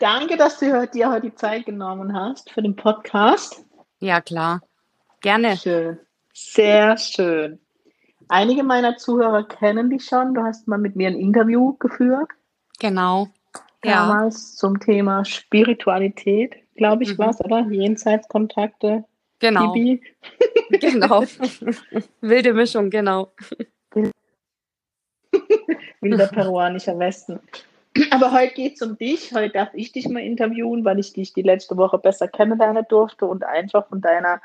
Danke, dass du dir heute die Zeit genommen hast für den Podcast. Ja, klar. Gerne. Schön. Sehr schön. Einige meiner Zuhörer kennen dich schon. Du hast mal mit mir ein Interview geführt. Genau. Damals ja. zum Thema Spiritualität, glaube ich, mhm. war es, oder? Jenseitskontakte. Genau. genau. Wilde Mischung, genau. Wilder peruanischer Westen. Aber heute geht es um dich. Heute darf ich dich mal interviewen, weil ich dich die letzte Woche besser kennenlernen durfte und einfach von deiner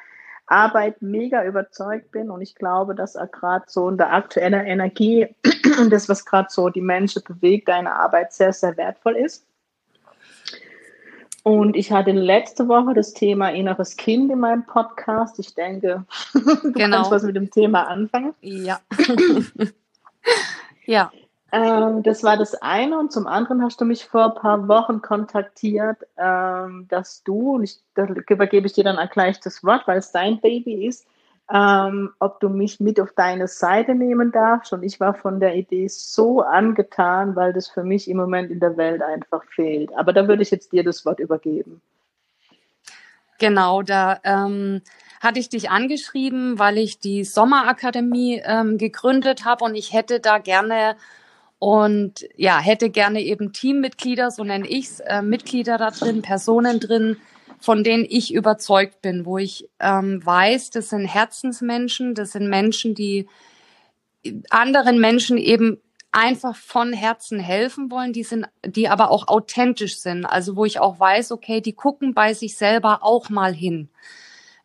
Arbeit mega überzeugt bin. Und ich glaube, dass gerade so in der aktuellen Energie und das, was gerade so die Menschen bewegt, deine Arbeit sehr, sehr wertvoll ist. Und ich hatte letzte Woche das Thema inneres Kind in meinem Podcast. Ich denke, du genau. kannst was mit dem Thema anfangen. Ja. ja. Ähm, das war das eine. Und zum anderen hast du mich vor ein paar Wochen kontaktiert, ähm, dass du, und ich, da übergebe ich dir dann auch gleich das Wort, weil es dein Baby ist, ähm, ob du mich mit auf deine Seite nehmen darfst. Und ich war von der Idee so angetan, weil das für mich im Moment in der Welt einfach fehlt. Aber da würde ich jetzt dir das Wort übergeben. Genau, da ähm, hatte ich dich angeschrieben, weil ich die Sommerakademie ähm, gegründet habe und ich hätte da gerne und ja, hätte gerne eben Teammitglieder, so nenne ich's, äh, Mitglieder da drin, Personen drin, von denen ich überzeugt bin, wo ich ähm, weiß, das sind Herzensmenschen, das sind Menschen, die anderen Menschen eben einfach von Herzen helfen wollen, die sind, die aber auch authentisch sind. Also wo ich auch weiß, okay, die gucken bei sich selber auch mal hin,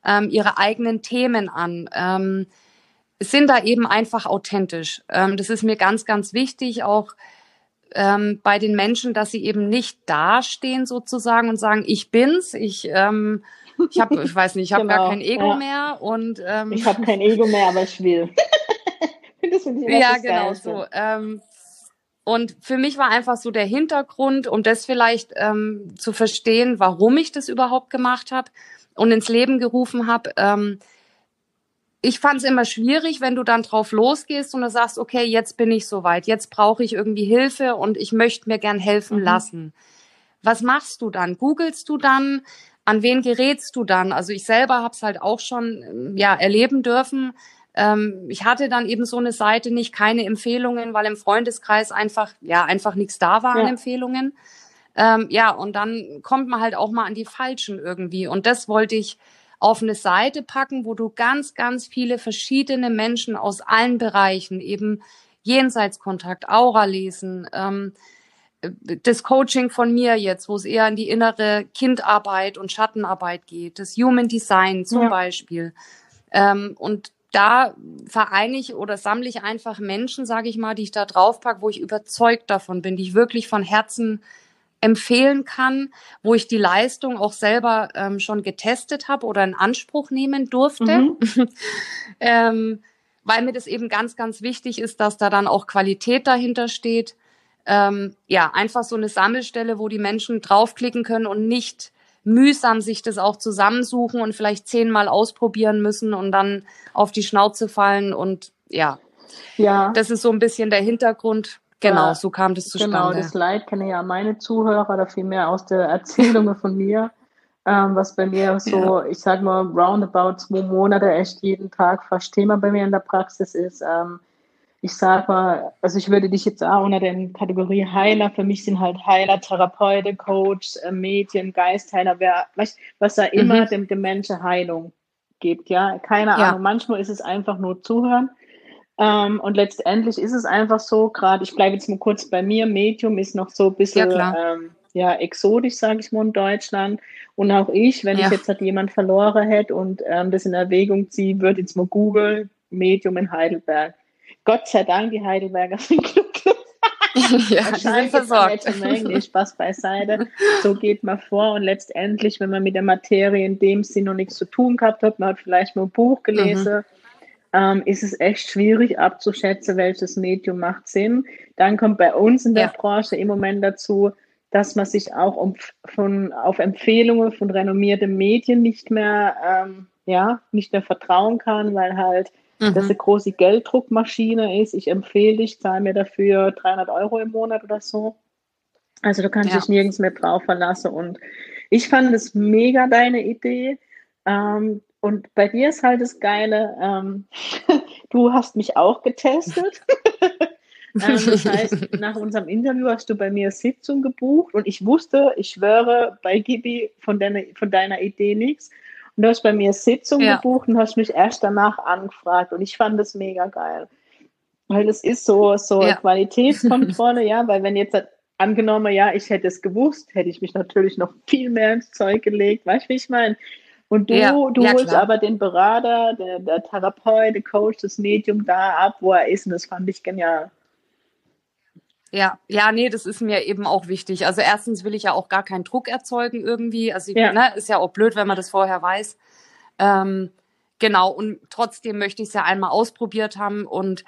ähm, ihre eigenen Themen an. Ähm, sind da eben einfach authentisch. Ähm, das ist mir ganz, ganz wichtig, auch ähm, bei den Menschen, dass sie eben nicht dastehen sozusagen und sagen, ich bin's, ich, ähm, ich habe, ich weiß nicht, ich habe genau, gar kein Ego ja. mehr und ähm, ich habe kein Ego mehr, aber ich will. das ich ja, genau so. Ähm, und für mich war einfach so der Hintergrund, um das vielleicht ähm, zu verstehen, warum ich das überhaupt gemacht habe und ins Leben gerufen habe. Ähm, ich fand es immer schwierig, wenn du dann drauf losgehst und du sagst, okay, jetzt bin ich soweit, jetzt brauche ich irgendwie Hilfe und ich möchte mir gern helfen mhm. lassen. Was machst du dann? Googlest du dann? An wen gerätst du dann? Also ich selber habe es halt auch schon ähm, ja erleben dürfen. Ähm, ich hatte dann eben so eine Seite nicht, keine Empfehlungen, weil im Freundeskreis einfach ja einfach nichts da war ja. an Empfehlungen. Ähm, ja und dann kommt man halt auch mal an die falschen irgendwie und das wollte ich auf eine Seite packen, wo du ganz, ganz viele verschiedene Menschen aus allen Bereichen, eben Jenseitskontakt, Aura lesen, ähm, das Coaching von mir jetzt, wo es eher in die innere Kindarbeit und Schattenarbeit geht, das Human Design zum ja. Beispiel. Ähm, und da vereine ich oder sammle ich einfach Menschen, sage ich mal, die ich da draufpacke, wo ich überzeugt davon bin, die ich wirklich von Herzen empfehlen kann, wo ich die Leistung auch selber ähm, schon getestet habe oder in Anspruch nehmen durfte. Mhm. ähm, weil mir das eben ganz, ganz wichtig ist, dass da dann auch Qualität dahinter steht. Ähm, ja, einfach so eine Sammelstelle, wo die Menschen draufklicken können und nicht mühsam sich das auch zusammensuchen und vielleicht zehnmal ausprobieren müssen und dann auf die Schnauze fallen und ja. Ja. Das ist so ein bisschen der Hintergrund. Genau, so kam das zustande. Genau, das Leid kenne ja meine Zuhörer oder vielmehr aus der Erzählungen von mir, ähm, was bei mir so, ja. ich sag mal, roundabout zwei Monate echt jeden Tag fast Thema bei mir in der Praxis ist. Ähm, ich sag mal, also ich würde dich jetzt auch unter der Kategorie Heiler, für mich sind halt Heiler, Therapeute, Coach, äh, Medien, Geistheiler, wer, was, was da immer mhm. dem, dem Menschen Heilung gibt, ja. Keine ja. Ahnung, manchmal ist es einfach nur zuhören. Ähm, und letztendlich ist es einfach so, gerade, ich bleibe jetzt mal kurz bei mir, Medium ist noch so ein bisschen ja, ähm, ja exotisch, sage ich mal, in Deutschland. Und auch ich, wenn ja. ich jetzt halt jemand verloren hätte und ähm, das in Erwägung ziehe, würde jetzt mal Google Medium in Heidelberg. Gott sei Dank, die Heidelberger sind glücklich. ja, Wahrscheinlich versorgt. Englisch, Spaß beiseite. So geht man vor und letztendlich, wenn man mit der Materie in dem Sinn noch nichts zu tun gehabt hat, man hat vielleicht nur ein Buch gelesen, mhm. Ähm, ist es echt schwierig abzuschätzen, welches Medium macht Sinn. Dann kommt bei uns in der ja. Branche im Moment dazu, dass man sich auch um, von, auf Empfehlungen von renommierten Medien nicht mehr, ähm, ja, nicht mehr vertrauen kann, weil halt mhm. das eine große Gelddruckmaschine ist. Ich empfehle dich, zahl mir dafür 300 Euro im Monat oder so. Also du kannst ja. dich nirgends mehr drauf verlassen. Und ich fand es mega deine Idee. Ähm, und bei dir ist halt das Geile, ähm, du hast mich auch getestet. Ähm, das heißt, nach unserem Interview hast du bei mir Sitzung gebucht und ich wusste, ich schwöre bei Gibi von deiner, von deiner Idee nichts. Und du hast bei mir Sitzung ja. gebucht und hast mich erst danach angefragt und ich fand das mega geil. Weil das ist so, so ja. Qualitätskontrolle, ja, weil wenn jetzt angenommen, ja, ich hätte es gewusst, hätte ich mich natürlich noch viel mehr ins Zeug gelegt, weißt du, wie ich meine? Und du, ja, du ja, holst klar. aber den Berater, der, der Therapeut, der Coach, das Medium da ab, wo er ist. Und das fand ich genial. Ja, ja, nee, das ist mir eben auch wichtig. Also erstens will ich ja auch gar keinen Druck erzeugen irgendwie. Also ja. Ne, ist ja auch blöd, wenn man das vorher weiß. Ähm, genau, und trotzdem möchte ich es ja einmal ausprobiert haben und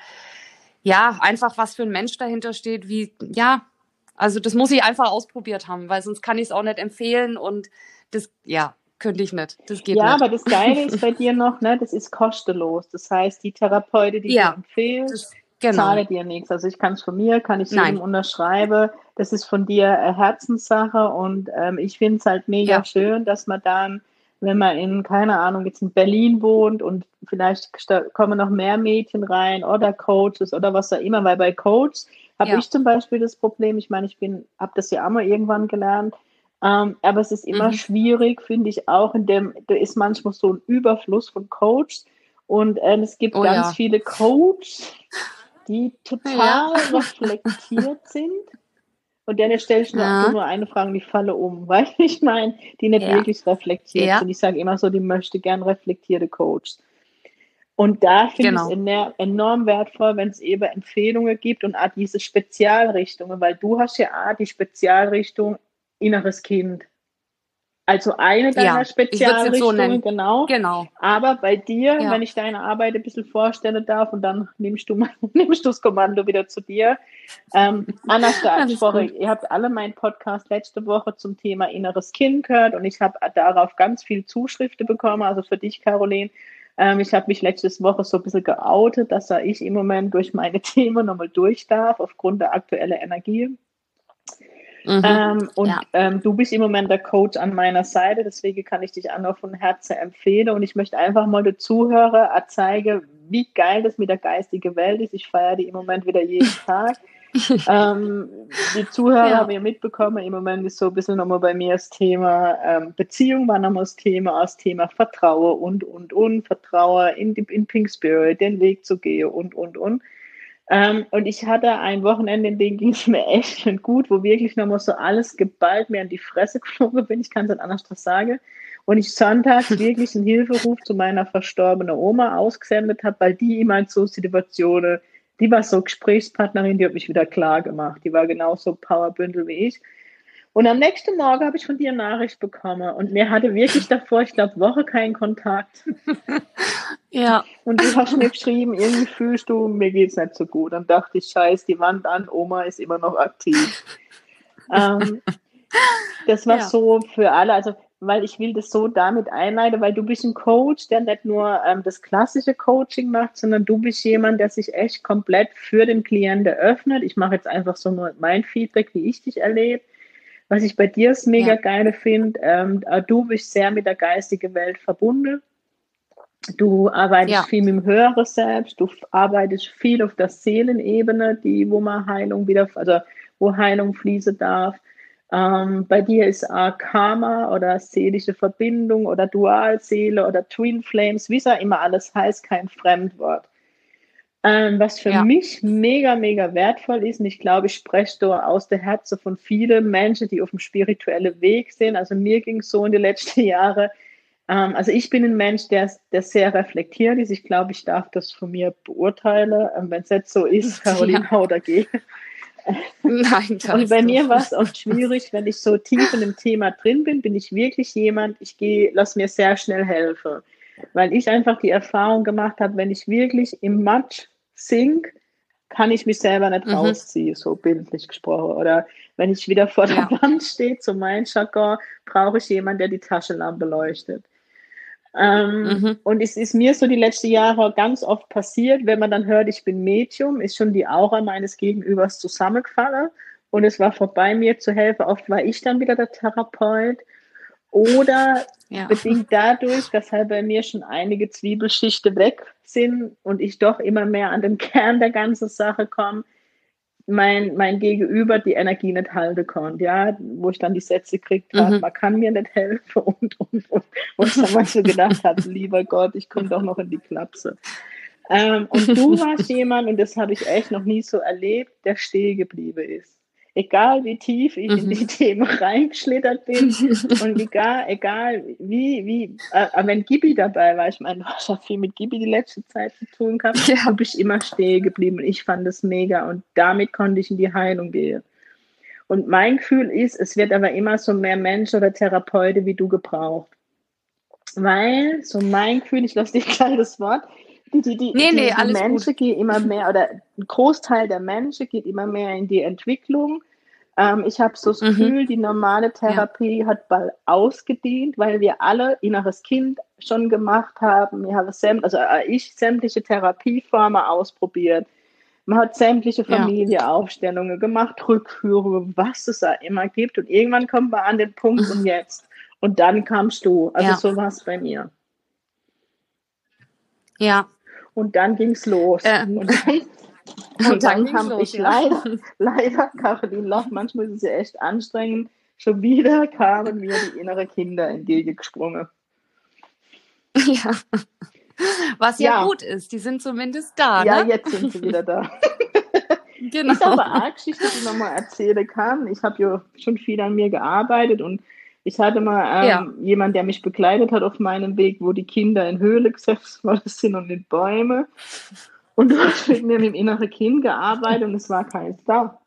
ja, einfach was für ein Mensch dahinter steht, wie, ja, also das muss ich einfach ausprobiert haben, weil sonst kann ich es auch nicht empfehlen und das, ja, könnte ich nicht. Das geht ja, nicht. aber das Geile ist bei dir noch, ne, das ist kostenlos. Das heißt, die Therapeute, die ja, du empfehlst, genau. zahle dir nichts. Also ich kann es von mir, kann ich jedem unterschreiben. Das ist von dir Herzenssache und ähm, ich finde es halt mega ja. schön, dass man dann, wenn man in, keine Ahnung, jetzt in Berlin wohnt und vielleicht kommen noch mehr Mädchen rein oder Coaches oder was auch immer, weil bei Coaches habe ja. ich zum Beispiel das Problem, ich meine, ich bin, habe das ja auch mal irgendwann gelernt, ähm, aber es ist immer mhm. schwierig, finde ich auch, in dem, da ist manchmal so ein Überfluss von Coaches und äh, es gibt oh, ganz ja. viele Coaches, die total ja. reflektiert sind. Und dann stelle ich nur, ja. nur eine Frage, die falle um, weil ich meine, die nicht wirklich reflektiert sind. Ich sage immer so, die möchte gern reflektierte Coach. Und da finde genau. ich es enorm wertvoll, wenn es eben Empfehlungen gibt und auch diese Spezialrichtungen, weil du hast ja auch die Spezialrichtung inneres Kind. Also eine deiner ja, Spezialrichtungen, so genau. Genau. Aber bei dir, ja. wenn ich deine Arbeit ein bisschen vorstellen darf und dann nimmst du, nimmst du das Kommando wieder zu dir. Ähm, Anna Woche, ihr habt alle meinen Podcast letzte Woche zum Thema inneres Kind gehört und ich habe darauf ganz viel Zuschriften bekommen, also für dich, Caroline. Ähm, ich habe mich letzte Woche so ein bisschen geoutet, dass ich im Moment durch meine Themen nochmal durch darf, aufgrund der aktuellen Energie. Mhm. Ähm, und ja. ähm, du bist im Moment der Coach an meiner Seite, deswegen kann ich dich auch noch von Herzen empfehlen. Und ich möchte einfach mal den Zuhörer zeigen, wie geil das mit der geistigen Welt ist. Ich feiere die im Moment wieder jeden Tag. ähm, die Zuhörer ja. haben ja mitbekommen, im Moment ist so ein bisschen nochmal bei mir das Thema ähm, Beziehung, war nochmal das Thema, das Thema Vertrauen und, und, und, Vertrauen in, in Pink Spirit, den Weg zu gehen und, und, und. Ähm, und ich hatte ein Wochenende, in dem ging es mir echt schon gut, wo wirklich nochmal so alles geballt mir an die Fresse geflogen bin. Ich kann es nicht anders sagen. Und ich sonntags wirklich einen Hilferuf zu meiner verstorbenen Oma ausgesendet habe, weil die immer in so Situationen, die war so Gesprächspartnerin, die hat mich wieder klar gemacht. Die war genauso Powerbündel wie ich. Und am nächsten Morgen habe ich von dir eine Nachricht bekommen und mir hatte wirklich davor, ich glaube, Woche keinen Kontakt. ja. Und du hast mir geschrieben, irgendwie fühlst du, mir geht es nicht so gut. Dann dachte ich, scheiß die Wand an, Oma ist immer noch aktiv. ähm, das war ja. so für alle, also weil ich will das so damit einleiten, weil du bist ein Coach, der nicht nur ähm, das klassische Coaching macht, sondern du bist jemand, der sich echt komplett für den Klienten öffnet. Ich mache jetzt einfach so nur mein Feedback, wie ich dich erlebe was ich bei dir ist mega ja. geil finde, ähm, du bist sehr mit der geistigen Welt verbunden. Du arbeitest ja. viel mit dem höheren Selbst, du arbeitest viel auf der Seelenebene, die, wo man Heilung wieder, also wo Heilung fließen darf. Ähm, bei dir ist auch Karma oder seelische Verbindung oder Dualseele oder Twin Flames, wie es auch immer alles heißt, kein Fremdwort. Ähm, was für ja. mich mega, mega wertvoll ist, und ich glaube, ich spreche da aus der Herzen von vielen Menschen, die auf dem spirituellen Weg sind. Also mir ging es so in den letzten Jahren. Ähm, also ich bin ein Mensch, der, der sehr reflektiert ist. Ich glaube, ich darf das von mir beurteilen. Ähm, Wenn es jetzt so ist, Caroline, ja. hau dagegen. Nein, Und bei mir war es oft schwierig, wenn ich so tief in dem Thema drin bin, bin ich wirklich jemand, ich gehe, lass mir sehr schnell helfen. Weil ich einfach die Erfahrung gemacht habe, wenn ich wirklich im Matsch sink, kann ich mich selber nicht mhm. rausziehen, so bildlich gesprochen. Oder wenn ich wieder vor der ja. Wand stehe, zu meinem Jargon, brauche ich jemanden, der die Taschenlampe leuchtet. Ähm, mhm. Und es ist mir so die letzten Jahre ganz oft passiert, wenn man dann hört, ich bin Medium, ist schon die Aura meines Gegenübers zusammengefallen und es war vorbei, mir zu helfen. Oft war ich dann wieder der Therapeut. Oder ja. bedingt dadurch, dass halt bei mir schon einige Zwiebelschichten weg sind und ich doch immer mehr an den Kern der ganzen Sache komme, mein, mein Gegenüber die Energie nicht halten konnte, ja, wo ich dann die Sätze gekriegt habe, mhm. man kann mir nicht helfen und, und, und, wo ich dann mal so gedacht habe, lieber Gott, ich komme doch noch in die Klapse. Ähm, und du warst jemand, und das habe ich echt noch nie so erlebt, der stehen geblieben ist egal wie tief ich mhm. in die mhm. Themen reingeschlittert bin und egal, egal wie, wie, äh, wenn Gibi dabei war, ich meine, ich habe viel mit Gibi die letzte Zeit zu tun gehabt, ja. habe ich immer stehen geblieben und ich fand das mega und damit konnte ich in die Heilung gehen. Und mein Gefühl ist, es wird aber immer so mehr Menschen oder Therapeuten wie du gebraucht. Weil, so mein Gefühl, ich lasse dir gleich das Wort, die, die, die, nee, nee, die Menschen gut. gehen immer mehr, oder ein Großteil der Menschen geht immer mehr in die Entwicklung. Ähm, ich habe so das mhm. Gefühl, die normale Therapie ja. hat bald ausgedient, weil wir alle inneres Kind schon gemacht haben. Wir haben sämt, also äh, ich sämtliche Therapieformen ausprobiert. Man hat sämtliche Familieaufstellungen ja. gemacht, Rückführungen, was es da immer gibt. Und irgendwann kommt man an den Punkt und jetzt. Und dann kamst du. Also ja. so war es bei mir. Ja, und dann ging es los. Ähm. Und dann, und dann, dann habe ich ja. leider, leider, Caroline Loch, manchmal ist es ja echt anstrengend, schon wieder kamen mir die inneren Kinder entgegengesprungen. Ja. Was ja, ja, gut ist, die sind zumindest da. Ja, ne? jetzt sind sie wieder da. genau. Ist aber eine Geschichte, die man mal erzählen kann. Ich habe ja schon viel an mir gearbeitet und ich hatte mal ähm, ja. jemanden, der mich begleitet hat auf meinem Weg, wo die Kinder in Höhle gesetzt worden sind und in Bäume. Und du hast mit mir mit dem inneren Kind gearbeitet und es war keins da.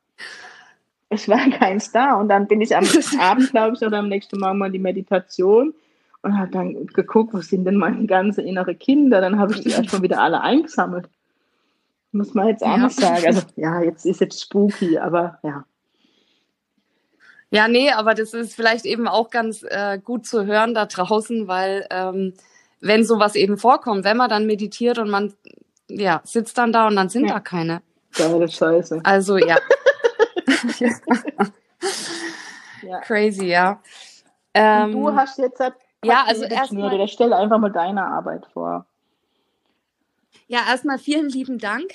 Es war keins da. Und dann bin ich am Abend, glaube ich, oder am nächsten Morgen mal die Meditation und habe dann geguckt, wo sind denn meine ganzen innere Kinder? Dann habe ich die erstmal wieder alle eingesammelt. Muss man jetzt auch ja. sagen. Also ja, jetzt ist jetzt spooky, aber ja. Ja, nee, aber das ist vielleicht eben auch ganz äh, gut zu hören da draußen, weil ähm, wenn sowas eben vorkommt, wenn man dann meditiert und man ja sitzt dann da und dann sind ja. da keine. Geile Scheiße. Also ja. ja. Crazy, ja. Ähm, du hast jetzt halt ja, also erstmal. Stell einfach mal deine Arbeit vor. Ja, erstmal vielen lieben Dank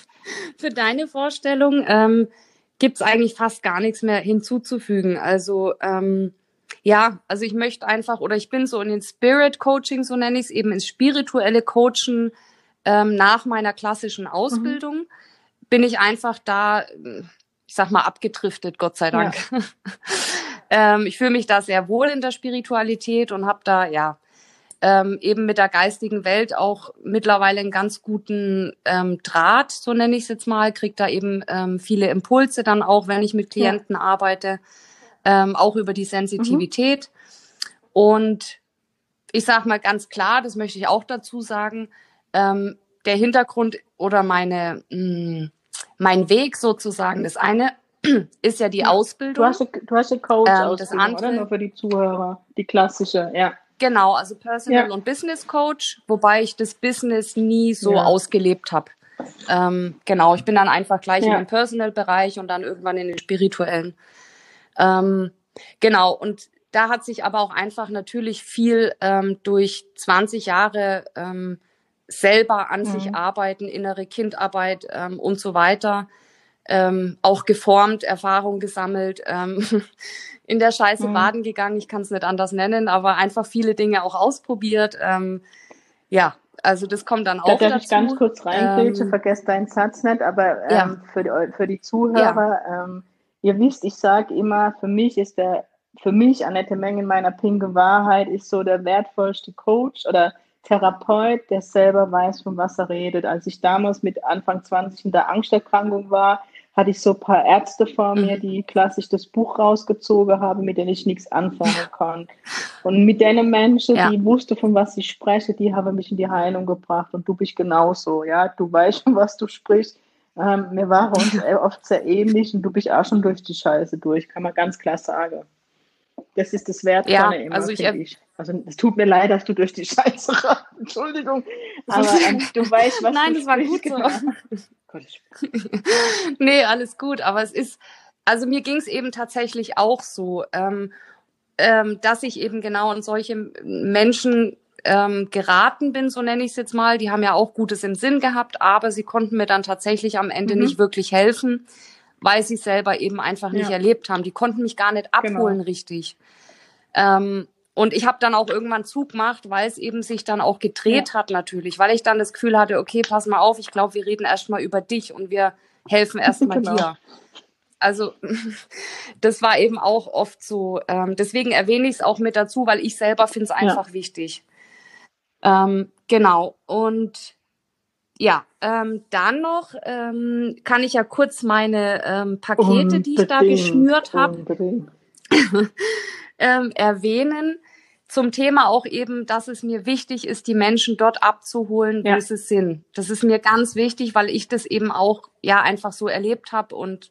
für deine Vorstellung. Ähm, gibt es eigentlich fast gar nichts mehr hinzuzufügen. Also ähm, ja, also ich möchte einfach oder ich bin so in den Spirit Coaching, so nenne ich es, eben ins spirituelle Coachen ähm, nach meiner klassischen. Ausbildung. Mhm. Bin ich einfach da, ich sag mal, abgedriftet, Gott sei Dank. Ja. ähm, ich fühle mich da sehr wohl in der Spiritualität und habe da, ja, ähm, eben mit der geistigen Welt auch mittlerweile einen ganz guten ähm, Draht, so nenne ich es jetzt mal, kriege da eben ähm, viele Impulse dann auch, wenn ich mit Klienten ja. arbeite, ähm, auch über die Sensitivität. Mhm. Und ich sage mal ganz klar, das möchte ich auch dazu sagen, ähm, der Hintergrund oder meine, mh, hm, mein Weg sozusagen, das eine ist ja die. Ausbildung. Du hast, du hast eine Coach-Ausbildung, ähm, das andere, oder? Nur für die Zuhörer, die klassische, ja. Genau, also Personal ja. und Business Coach, wobei ich das Business nie so ja. ausgelebt habe. Ähm, genau, ich bin dann einfach gleich ja. in den Personal-Bereich und dann irgendwann in den spirituellen. Ähm, genau, und da hat sich aber auch einfach natürlich viel ähm, durch 20 Jahre ähm, selber an mhm. sich arbeiten, innere Kindarbeit ähm, und so weiter, ähm, auch geformt, Erfahrung gesammelt. Ähm, in der Scheiße mhm. baden gegangen, ich kann es nicht anders nennen, aber einfach viele Dinge auch ausprobiert. Ähm, ja, also das kommt dann auch da darf dazu. ich ganz kurz reingrätschen, ähm, vergesst deinen Satz nicht, aber ähm, ja. für, die, für die Zuhörer, ja. ähm, ihr wisst, ich sage immer, für mich ist der, für mich Annette Mengen meiner pinke Wahrheit ist so der wertvollste Coach oder Therapeut, der selber weiß, von was er redet. Als ich damals mit Anfang 20 in der Angsterkrankung war, hatte ich so ein paar Ärzte vor mir, mhm. die klassisch das Buch rausgezogen haben, mit denen ich nichts anfangen konnte. Und mit denen Menschen, ja. die wussten, von was ich spreche, die haben mich in die Heilung gebracht. Und du bist genauso, ja. Du weißt schon, was du sprichst. Ähm, wir waren uns oft sehr ähnlich und du bist auch schon durch die Scheiße durch, kann man ganz klar sagen. Das ist das Wertvolle ja, immer, also ich, ich. Also es tut mir leid, dass du durch die Scheiße rennst. Entschuldigung. Aber ähm, du weißt, was Nein, du das war gut so. nee, alles gut. Aber es ist, also mir ging es eben tatsächlich auch so, ähm, ähm, dass ich eben genau in solche Menschen ähm, geraten bin, so nenne ich es jetzt mal. Die haben ja auch Gutes im Sinn gehabt, aber sie konnten mir dann tatsächlich am Ende mhm. nicht wirklich helfen, weil sie es selber eben einfach nicht ja. erlebt haben. Die konnten mich gar nicht abholen genau. richtig. Ähm, und ich habe dann auch irgendwann Zug gemacht, weil es eben sich dann auch gedreht ja. hat natürlich, weil ich dann das Gefühl hatte, okay, pass mal auf, ich glaube, wir reden erstmal über dich und wir helfen erstmal genau. dir. Also das war eben auch oft so. Ähm, deswegen erwähne ich es auch mit dazu, weil ich selber finde es einfach ja. wichtig. Ähm, genau. Und ja, ähm, dann noch ähm, kann ich ja kurz meine ähm, Pakete, unbedingt, die ich da geschnürt habe, ähm, erwähnen. Zum Thema auch eben, dass es mir wichtig ist, die Menschen dort abzuholen, wo ja. sie sind. Das ist mir ganz wichtig, weil ich das eben auch ja einfach so erlebt habe und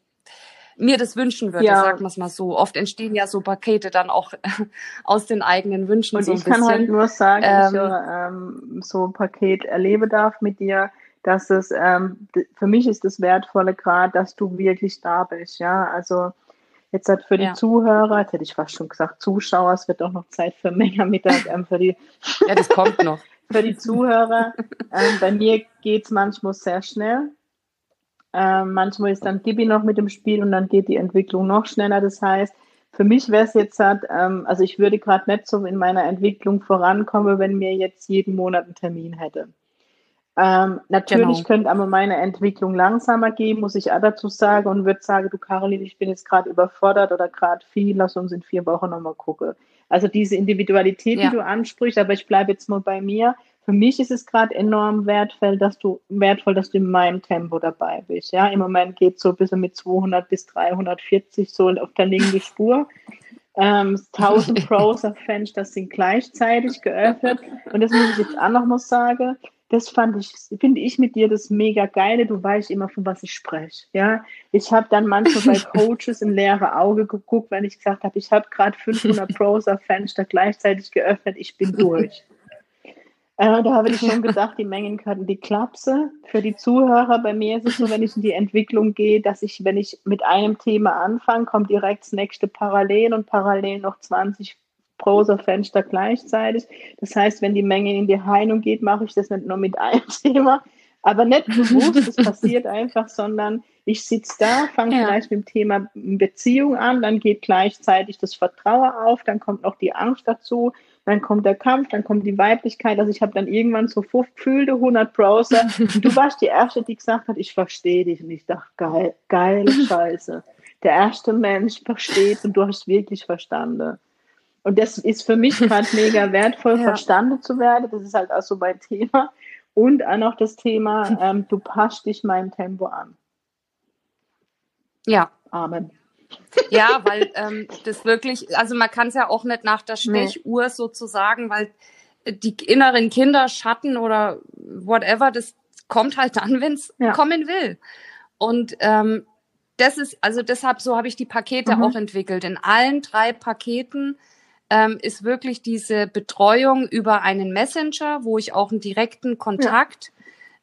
mir das wünschen würde, ja. sagen wir es mal so. Oft entstehen ja so Pakete dann auch aus den eigenen Wünschen. Und so ich kann halt nur sagen, ähm, ich ähm, so ein Paket erlebe darf mit dir, dass es ähm, für mich ist das Wertvolle gerade, dass du wirklich da bist, ja. Also jetzt halt für die ja. Zuhörer, jetzt hätte ich fast schon gesagt Zuschauer, es wird auch noch Zeit für Menge Mittag ähm, für die. ja, das kommt noch. für die Zuhörer. Ähm, bei mir geht es manchmal sehr schnell. Ähm, manchmal ist dann Gibi noch mit dem Spiel und dann geht die Entwicklung noch schneller. Das heißt, für mich wäre es jetzt halt, ähm, also ich würde gerade nicht so in meiner Entwicklung vorankommen, wenn mir jetzt jeden Monat einen Termin hätte. Ähm, natürlich genau. könnte aber meine Entwicklung langsamer gehen, muss ich auch dazu sagen, und würde sagen, du Caroline, ich bin jetzt gerade überfordert oder gerade viel, lass uns in vier Wochen nochmal gucken. Also diese Individualität, ja. die du ansprichst, aber ich bleibe jetzt mal bei mir. Für mich ist es gerade enorm wertvoll, dass du wertvoll, dass du in meinem Tempo dabei bist. Ja, im Moment geht so ein bisschen mit 200 bis 340 so auf der linken Spur. Ähm, 1000 Browser-Fenster sind gleichzeitig geöffnet. Und das muss ich jetzt auch noch mal sagen das fand ich, finde ich mit dir das mega geile. Du weißt immer, von was ich spreche. Ja, ich habe dann manchmal bei Coaches im leere Auge geguckt, wenn ich gesagt habe, ich habe gerade 500 Browser-Fenster gleichzeitig geöffnet, ich bin durch. Äh, da habe ich schon gedacht, die Mengenkarten, die Klapse. Für die Zuhörer, bei mir ist es so, wenn ich in die Entwicklung gehe, dass ich, wenn ich mit einem Thema anfange, kommt direkt das nächste parallel und parallel noch 20 Browserfenster gleichzeitig. Das heißt, wenn die Menge in die Heilung geht, mache ich das nicht nur mit einem Thema, aber nicht bewusst, das passiert einfach, sondern ich sitze da, fange ja. vielleicht mit dem Thema Beziehung an, dann geht gleichzeitig das Vertrauen auf, dann kommt noch die Angst dazu, dann kommt der Kampf, dann kommt die Weiblichkeit. Also ich habe dann irgendwann so gefühlte 100 Browser. Und du warst die Erste, die gesagt hat, ich verstehe dich. Und ich dachte, geil, geile Scheiße. Der erste Mensch versteht und du hast wirklich verstanden. Und das ist für mich gerade mega wertvoll, ja. verstanden zu werden. Das ist halt auch so mein Thema. Und auch noch das Thema, ähm, du passt dich meinem Tempo an. Ja. Amen. Ja, weil ähm, das wirklich, also man kann es ja auch nicht nach der Stechuhr nee. sozusagen, weil die inneren Kinder, Schatten oder whatever, das kommt halt dann, wenn es ja. kommen will. Und ähm, das ist, also deshalb, so habe ich die Pakete mhm. auch entwickelt. In allen drei Paketen ähm, ist wirklich diese Betreuung über einen Messenger, wo ich auch einen direkten Kontakt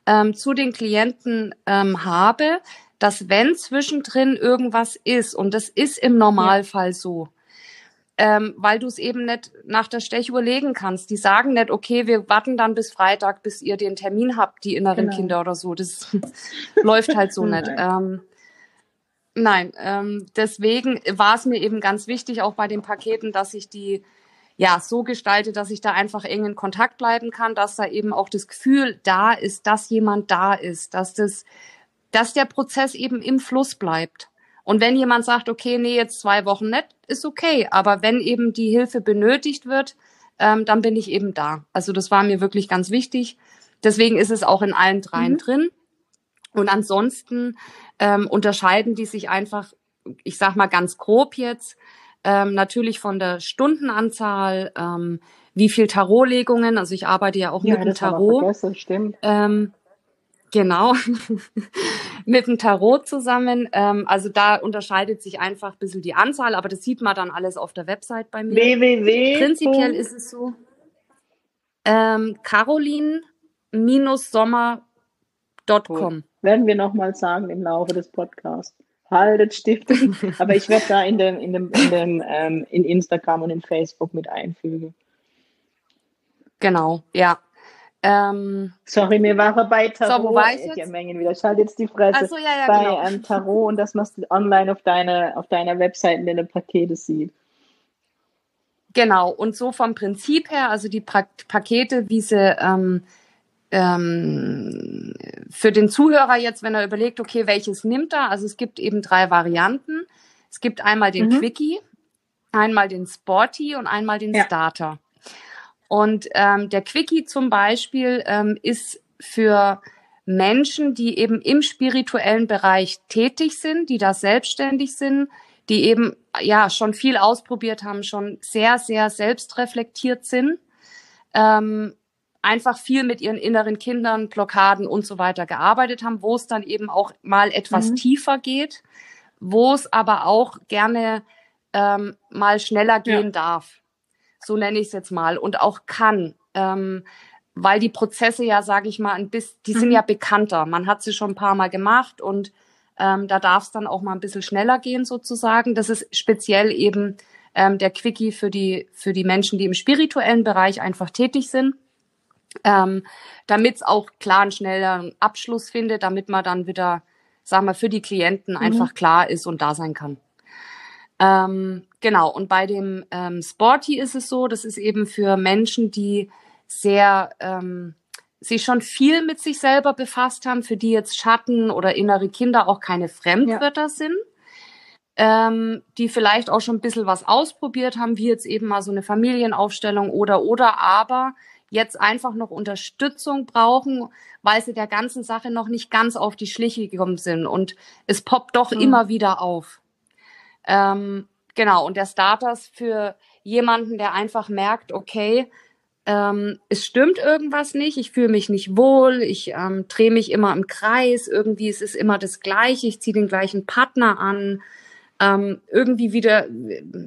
ja. ähm, zu den Klienten ähm, habe, dass wenn zwischendrin irgendwas ist, und das ist im Normalfall ja. so, ähm, weil du es eben nicht nach der Stechuhr legen kannst. Die sagen nicht, okay, wir warten dann bis Freitag, bis ihr den Termin habt, die inneren genau. Kinder oder so. Das läuft halt so nicht. Ähm, Nein, ähm, deswegen war es mir eben ganz wichtig, auch bei den Paketen, dass ich die ja so gestalte, dass ich da einfach eng in Kontakt bleiben kann, dass da eben auch das Gefühl da ist, dass jemand da ist, dass das, dass der Prozess eben im Fluss bleibt. Und wenn jemand sagt, okay, nee, jetzt zwei Wochen nicht, ist okay. Aber wenn eben die Hilfe benötigt wird, ähm, dann bin ich eben da. Also das war mir wirklich ganz wichtig. Deswegen ist es auch in allen dreien mhm. drin. Und ansonsten ähm, unterscheiden die sich einfach, ich sag mal ganz grob jetzt, ähm, natürlich von der Stundenanzahl, ähm, wie viel Tarotlegungen, also ich arbeite ja auch ja, mit dem Tarot. Stimmt. Ähm, Genau, mit dem Tarot zusammen. Ähm, also da unterscheidet sich einfach ein bisschen die Anzahl, aber das sieht man dann alles auf der Website bei mir. www. Prinzipiell ist es so. Ähm, Caroline-sommer.com. Werden wir nochmal sagen im Laufe des Podcasts. Haltet Stifte. aber ich werde da in dem, in dem, in dem ähm, in Instagram und in Facebook mit einfügen. Genau, ja. Ähm, Sorry, mir war bei Tarot. So, wo war ich jetzt? Ja, Mengen wieder. Schalt jetzt die Fresse. so, ja, ja, bei genau. ähm, Tarot und das machst du online auf, deine, auf deiner Website, in deine Pakete sieht. Genau, und so vom Prinzip her, also die pra Pakete, wie sie ähm, ähm, für den Zuhörer jetzt, wenn er überlegt, okay, welches nimmt er? Also es gibt eben drei Varianten. Es gibt einmal den mhm. Quickie, einmal den Sporty und einmal den ja. Starter. Und ähm, der Quickie zum Beispiel ähm, ist für Menschen, die eben im spirituellen Bereich tätig sind, die da selbstständig sind, die eben ja schon viel ausprobiert haben, schon sehr, sehr selbstreflektiert sind, ähm, einfach viel mit ihren inneren Kindern, Blockaden und so weiter gearbeitet haben, wo es dann eben auch mal etwas mhm. tiefer geht, wo es aber auch gerne ähm, mal schneller gehen ja. darf so nenne ich es jetzt mal, und auch kann. Ähm, weil die Prozesse ja, sage ich mal, ein bisschen, die sind mhm. ja bekannter. Man hat sie schon ein paar Mal gemacht und ähm, da darf es dann auch mal ein bisschen schneller gehen sozusagen. Das ist speziell eben ähm, der Quickie für die für die Menschen, die im spirituellen Bereich einfach tätig sind, ähm, damit es auch klar einen schnelleren Abschluss findet, damit man dann wieder, sagen wir, für die Klienten mhm. einfach klar ist und da sein kann. Ähm, genau, und bei dem ähm, Sporty ist es so, das ist eben für Menschen, die sehr ähm, sich schon viel mit sich selber befasst haben, für die jetzt Schatten oder innere Kinder auch keine Fremdwörter ja. sind, ähm, die vielleicht auch schon ein bisschen was ausprobiert haben, wie jetzt eben mal so eine Familienaufstellung oder oder aber jetzt einfach noch Unterstützung brauchen, weil sie der ganzen Sache noch nicht ganz auf die Schliche gekommen sind und es poppt doch mhm. immer wieder auf. Ähm, genau, und der Starter ist für jemanden, der einfach merkt, okay, ähm, es stimmt irgendwas nicht, ich fühle mich nicht wohl, ich ähm, drehe mich immer im Kreis, irgendwie es ist immer das Gleiche, ich ziehe den gleichen Partner an. Ähm, irgendwie wieder,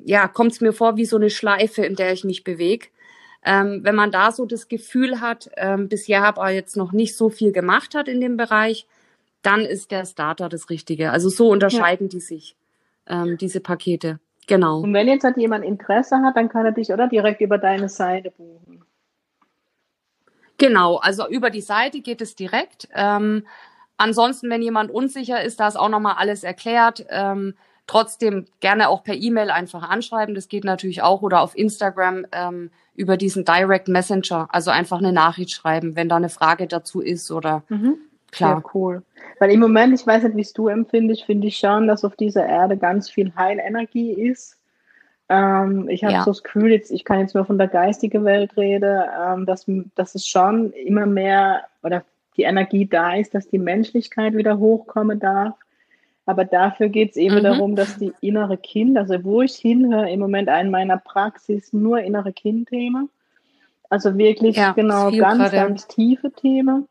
ja, kommt es mir vor wie so eine Schleife, in der ich mich bewege. Ähm, wenn man da so das Gefühl hat, ähm, bisher habe ich jetzt noch nicht so viel gemacht hat in dem Bereich, dann ist der Starter das Richtige. Also so unterscheiden ja. die sich ähm, diese Pakete. Genau. Und wenn jetzt halt jemand Interesse hat, dann kann er dich oder direkt über deine Seite buchen. Genau, also über die Seite geht es direkt. Ähm, ansonsten, wenn jemand unsicher ist, da ist auch nochmal alles erklärt. Ähm, trotzdem gerne auch per E-Mail einfach anschreiben. Das geht natürlich auch oder auf Instagram ähm, über diesen Direct Messenger. Also einfach eine Nachricht schreiben, wenn da eine Frage dazu ist oder mhm. Klar. Sehr cool. Weil im Moment, ich weiß nicht, wie es du empfindest, finde ich schon, dass auf dieser Erde ganz viel Heilenergie ist. Ähm, ich habe ja. so das Gefühl, jetzt, ich kann jetzt nur von der geistigen Welt reden, ähm, dass, dass es schon immer mehr oder die Energie da ist, dass die Menschlichkeit wieder hochkommen darf. Aber dafür geht es eben mhm. darum, dass die innere Kind, also wo ich hinhöre, im Moment in meiner Praxis nur innere Kind-Thema. Also wirklich ja, genau ganz, ganz tiefe Themen.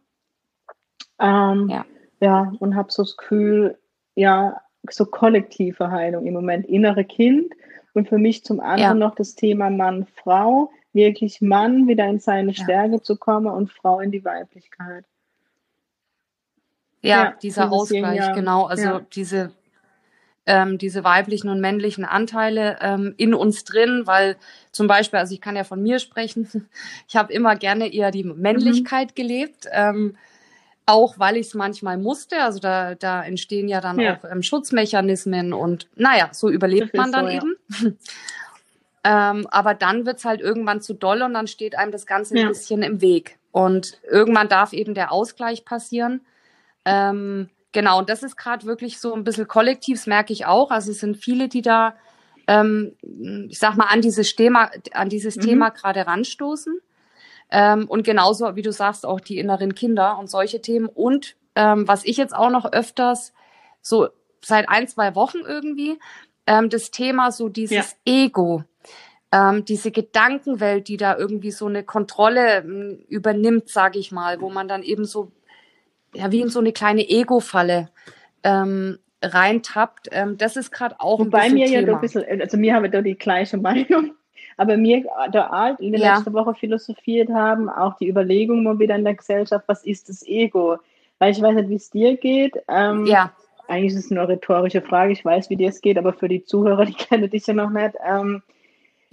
Ähm, ja. Ja, und habe so das Gefühl, ja, so kollektive Heilung im Moment, innere Kind und für mich zum anderen ja. noch das Thema Mann, Frau, wirklich Mann wieder in seine Stärke zu kommen und Frau in die Weiblichkeit. Ja, ja dieser Ausgleich, ja. genau, also ja. diese ähm, diese weiblichen und männlichen Anteile ähm, in uns drin, weil zum Beispiel, also ich kann ja von mir sprechen, ich habe immer gerne eher die Männlichkeit mhm. gelebt. Ähm, auch weil ich es manchmal musste. Also da, da entstehen ja dann ja. auch ähm, Schutzmechanismen und naja, so überlebt man dann so, eben. Ja. ähm, aber dann wird's halt irgendwann zu doll und dann steht einem das Ganze ja. ein bisschen im Weg. Und irgendwann darf eben der Ausgleich passieren. Ähm, genau, und das ist gerade wirklich so ein bisschen kollektiv, das merke ich auch. Also es sind viele, die da, ähm, ich sag mal, an dieses Thema, an dieses mhm. Thema gerade ranstoßen. Ähm, und genauso, wie du sagst, auch die inneren Kinder und solche Themen und ähm, was ich jetzt auch noch öfters so seit ein, zwei Wochen irgendwie, ähm, das Thema so dieses ja. Ego, ähm, diese Gedankenwelt, die da irgendwie so eine Kontrolle ähm, übernimmt, sage ich mal, wo man dann eben so, ja, wie in so eine kleine Ego-Falle ähm, reintappt. Ähm, das ist gerade auch Wobei ein bisschen mir Thema. ja ein bisschen, also mir haben wir da die gleiche Meinung. Aber mir der Art in der ja. letzten Woche philosophiert haben, auch die Überlegung mal wieder in der Gesellschaft, was ist das Ego? Weil ich weiß nicht, wie es dir geht. Ähm, ja. Eigentlich ist es eine rhetorische Frage. Ich weiß, wie dir es geht, aber für die Zuhörer, die kennen dich ja noch nicht. Ähm,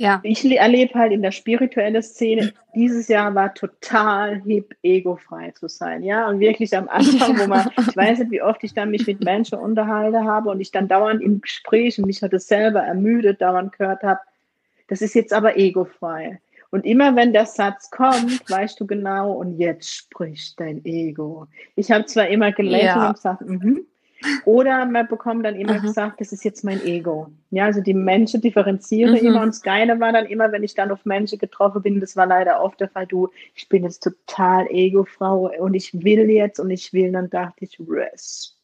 ja. Ich erlebe halt in der spirituellen Szene, dieses Jahr war total hip, egofrei zu sein. Ja, und wirklich am Anfang, wo man, ich weiß nicht, wie oft ich dann mich mit Menschen unterhalte habe und ich dann dauernd im Gespräch und mich hat es selber ermüdet, dauernd gehört habe, das ist jetzt aber egofrei. Und immer wenn der Satz kommt, weißt du genau, und jetzt spricht dein Ego. Ich habe zwar immer gelächelt ja. und gesagt, mhm, oder man bekommt dann immer Aha. gesagt, das ist jetzt mein Ego. Ja, also die Menschen differenziere mhm. immer und das Geile war dann immer, wenn ich dann auf Menschen getroffen bin, das war leider oft der Fall, du, ich bin jetzt total Ego-Frau und ich will jetzt und ich will, dann dachte ich, Respekt.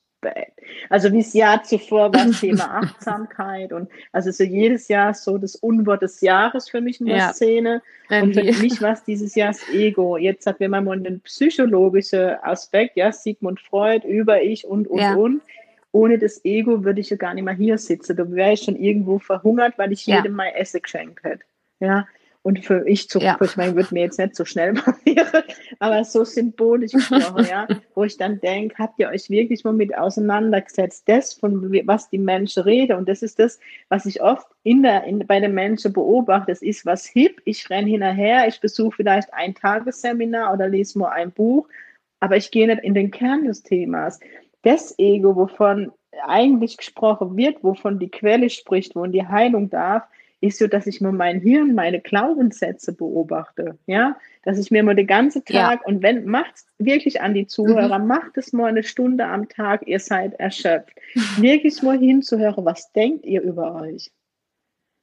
Also wie das Jahr zuvor war das Thema Achtsamkeit und also so jedes Jahr so das Unwort des Jahres für mich in der ja. Szene. Und für mich war es dieses Jahr das Ego. Jetzt hat, man mal den psychologischen Aspekt, ja, Sigmund Freud, über ich und, und, ja. und. Ohne das Ego würde ich ja gar nicht mehr hier sitzen. Da wäre ich schon irgendwo verhungert, weil ich ja. jedem mal Essen geschenkt hätte. Ja, und für ich zurück, ja. ich meine, wird mir jetzt nicht so schnell passieren, aber so symbolisch gesprochen, ja, wo ich dann denke, habt ihr euch wirklich mal mit auseinandergesetzt, das, von was die Menschen reden, und das ist das, was ich oft in der, in, bei den Menschen beobachte, es ist was hip, ich renne hinterher, ich besuche vielleicht ein Tagesseminar oder lese mal ein Buch, aber ich gehe nicht in den Kern des Themas. Das Ego, wovon eigentlich gesprochen wird, wovon die Quelle spricht, wo die Heilung darf, ist so, dass ich mir mein Hirn, meine Glaubenssätze beobachte, ja, dass ich mir mal den ganzen Tag ja. und wenn macht's wirklich an die Zuhörer, mhm. macht es mal eine Stunde am Tag, ihr seid erschöpft, wirklich mal hinzuhören, was denkt ihr über euch?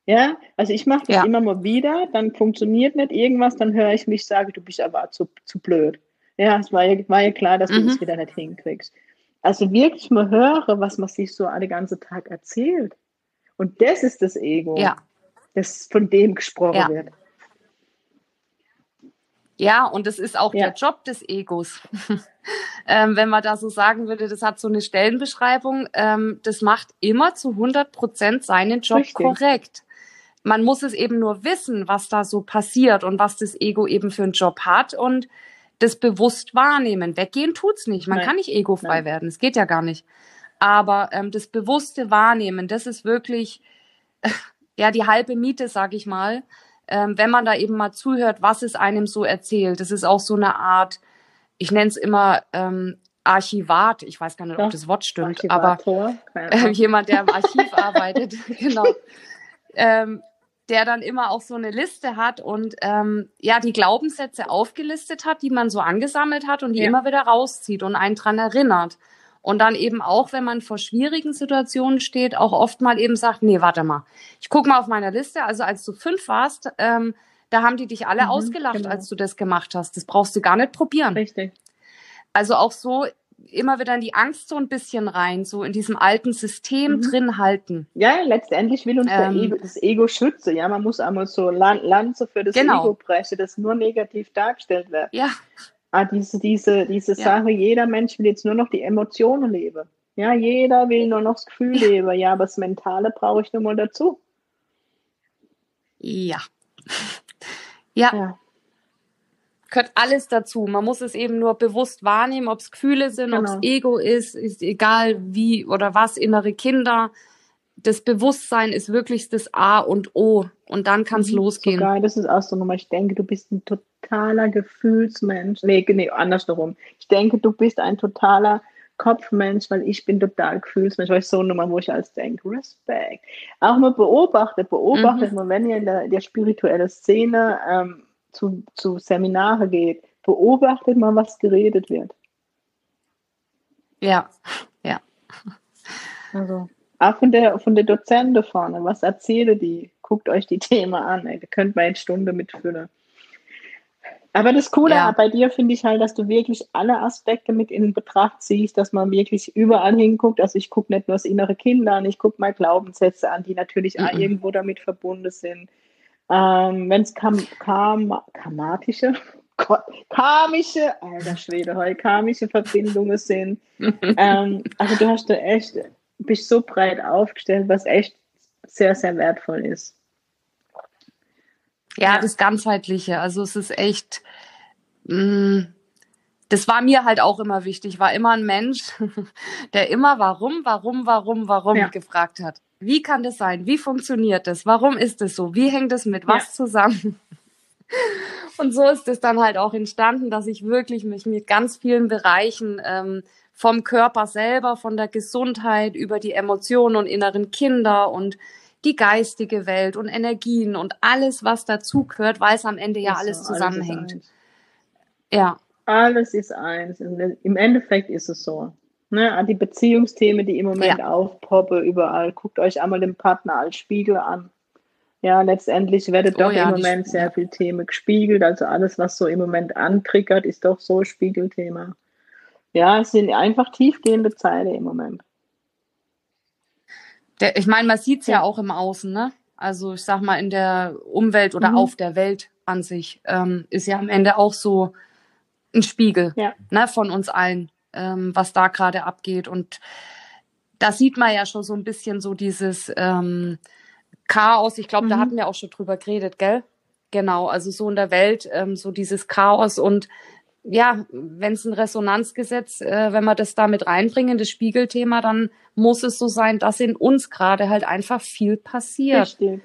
Ja, also ich mache das ja. immer mal wieder, dann funktioniert nicht irgendwas, dann höre ich mich sage, du bist aber zu, zu blöd. Ja, es war ja, war ja klar, dass du mhm. das wieder nicht hinkriegst. Also wirklich mal höre, was man sich so den ganzen Tag erzählt. Und das ist das Ego. Ja dass von dem gesprochen ja. wird. Ja, und das ist auch ja. der Job des Egos. ähm, wenn man da so sagen würde, das hat so eine Stellenbeschreibung, ähm, das macht immer zu 100 Prozent seinen Job Richtig. korrekt. Man muss es eben nur wissen, was da so passiert und was das Ego eben für einen Job hat und das bewusst wahrnehmen. Weggehen tut's nicht. Man Nein. kann nicht egofrei Nein. werden. Das geht ja gar nicht. Aber ähm, das bewusste Wahrnehmen, das ist wirklich ja die halbe Miete, sag ich mal, ähm, wenn man da eben mal zuhört, was es einem so erzählt. Das ist auch so eine Art, ich nenne es immer ähm, Archivat. Ich weiß gar nicht, ob das Wort stimmt, aber äh, jemand, der im Archiv arbeitet, genau. Ähm, der dann immer auch so eine Liste hat und ähm, ja die Glaubenssätze aufgelistet hat, die man so angesammelt hat und die ja. immer wieder rauszieht und einen dran erinnert. Und dann eben auch, wenn man vor schwierigen Situationen steht, auch oft mal eben sagt, nee, warte mal, ich guck mal auf meiner Liste. Also als du fünf warst, ähm, da haben die dich alle mhm, ausgelacht, genau. als du das gemacht hast. Das brauchst du gar nicht probieren. Richtig. Also auch so immer wieder in die Angst so ein bisschen rein, so in diesem alten System mhm. drin halten. Ja, letztendlich will uns ähm, Ego, das Ego schützen. Ja, man muss einmal so Lanze für das genau. Ego brechen, das nur negativ dargestellt wird. Ja ah, diese, diese, diese ja. Sache, jeder Mensch will jetzt nur noch die Emotionen leben. Ja, jeder will nur noch das Gefühl leben. Ja, aber das Mentale brauche ich nur mal dazu. Ja. ja. ja. Gehört alles dazu. Man muss es eben nur bewusst wahrnehmen, ob es Gefühle sind, genau. ob es Ego ist, ist egal wie oder was, innere Kinder. Das Bewusstsein ist wirklich das A und O. Und dann kann es mhm, losgehen. So geil, das ist auch so nochmal. Ich denke, du bist ein total totaler Gefühlsmensch. Nee, nee, andersherum. Ich denke, du bist ein totaler Kopfmensch, weil ich bin total Gefühlsmensch, weil ich so Nummer, wo ich als denke, Respekt. Auch mal beobachtet, beobachtet mhm. man, wenn ihr in der, der spirituellen Szene ähm, zu, zu Seminare geht, beobachtet mal, was geredet wird. Ja, ja. Also, auch von der, von der Dozente vorne, was erzähle die? Guckt euch die Themen an, ey. Da könnt man eine Stunde mitfüllen. Aber das Coole ja. bei dir finde ich halt, dass du wirklich alle Aspekte mit in Betracht ziehst, dass man wirklich überall hinguckt. Also ich gucke nicht nur das innere Kind an, ich gucke mal Glaubenssätze an, die natürlich mhm. irgendwo damit verbunden sind. Ähm, Wenn es kam, kam, karmatische, karmische, alter Schwede, heute karmische Verbindungen sind. ähm, also du hast da echt, bist so breit aufgestellt, was echt sehr, sehr wertvoll ist. Ja, das Ganzheitliche. Also es ist echt, mh, mm, das war mir halt auch immer wichtig. War immer ein Mensch, der immer warum, warum, warum, warum ja. gefragt hat. Wie kann das sein? Wie funktioniert das? Warum ist es so? Wie hängt es mit was ja. zusammen? Und so ist es dann halt auch entstanden, dass ich wirklich mich mit ganz vielen Bereichen ähm, vom Körper selber, von der Gesundheit über die Emotionen und inneren Kinder und die geistige Welt und Energien und alles, was dazu gehört, weil es am Ende ja alles so, zusammenhängt. Alles ja. Alles ist eins. Im Endeffekt ist es so. Ne, die Beziehungsthemen, die im Moment ja. aufpoppen überall. Guckt euch einmal den Partner als Spiegel an. Ja, letztendlich werdet oh, doch ja, im Moment sehr viel Themen gespiegelt. Also alles, was so im Moment antriggert, ist doch so Spiegelthema. Ja, es sind einfach tiefgehende Zeiten im Moment. Der, ich meine, man sieht es ja. ja. auch im Außen, ne? Also ich sag mal, in der Umwelt oder mhm. auf der Welt an sich ähm, ist ja am Ende auch so ein Spiegel ja. ne, von uns allen, ähm, was da gerade abgeht. Und da sieht man ja schon so ein bisschen so dieses ähm, Chaos. Ich glaube, mhm. da hatten wir auch schon drüber geredet, gell? Genau, also so in der Welt, ähm, so dieses Chaos und ja, wenn es ein Resonanzgesetz, äh, wenn wir das da mit reinbringen, das Spiegelthema, dann muss es so sein, dass in uns gerade halt einfach viel passiert. Richtig.